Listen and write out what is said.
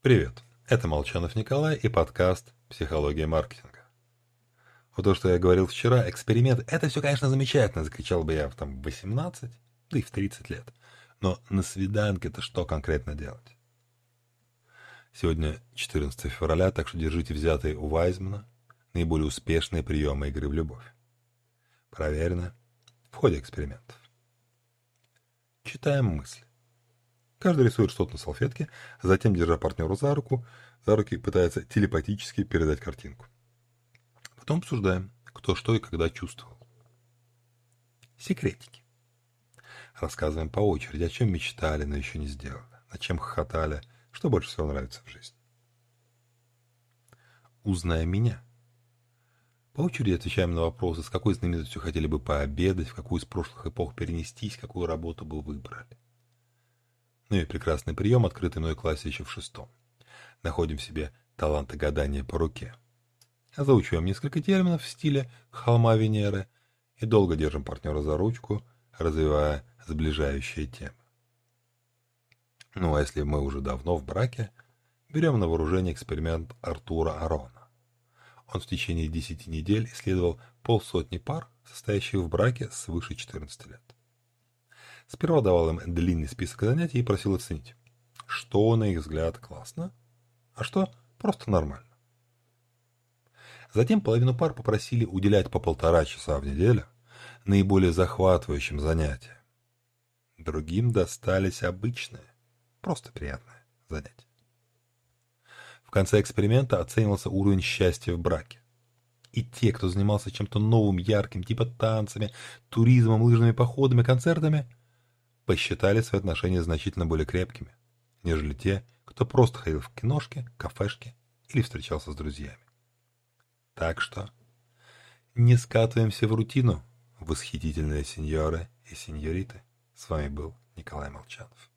Привет, это Молчанов Николай и подкаст «Психология маркетинга». Вот то, что я говорил вчера, эксперимент, это все, конечно, замечательно, закричал бы я в там 18, да и в 30 лет. Но на свиданке-то что конкретно делать? Сегодня 14 февраля, так что держите взятые у Вайзмана наиболее успешные приемы игры в любовь. Проверено в ходе экспериментов. Читаем мысли. Каждый рисует что-то на салфетке, затем, держа партнера за руку, за руки пытается телепатически передать картинку. Потом обсуждаем, кто что и когда чувствовал. Секретики. Рассказываем по очереди, о чем мечтали, но еще не сделали, над чем хохотали, что больше всего нравится в жизни. Узнай меня. По очереди отвечаем на вопросы, с какой знаменитостью хотели бы пообедать, в какую из прошлых эпох перенестись, какую работу бы выбрали. Ну и прекрасный прием, открытый мной в классе еще в шестом. Находим себе таланты гадания по руке. Заучиваем несколько терминов в стиле «холма Венеры» и долго держим партнера за ручку, развивая сближающие темы. Ну а если мы уже давно в браке, берем на вооружение эксперимент Артура Арона. Он в течение 10 недель исследовал полсотни пар, состоящих в браке свыше 14 лет. Сперва давал им длинный список занятий и просил оценить, что, на их взгляд, классно, а что просто нормально. Затем половину пар попросили уделять по полтора часа в неделю наиболее захватывающим занятиям. Другим достались обычные, просто приятные занятия. В конце эксперимента оценивался уровень счастья в браке. И те, кто занимался чем-то новым, ярким, типа танцами, туризмом, лыжными походами, концертами, посчитали свои отношения значительно более крепкими, нежели те, кто просто ходил в киношки, кафешки или встречался с друзьями. Так что не скатываемся в рутину, восхитительные сеньоры и сеньориты. С вами был Николай Молчанов.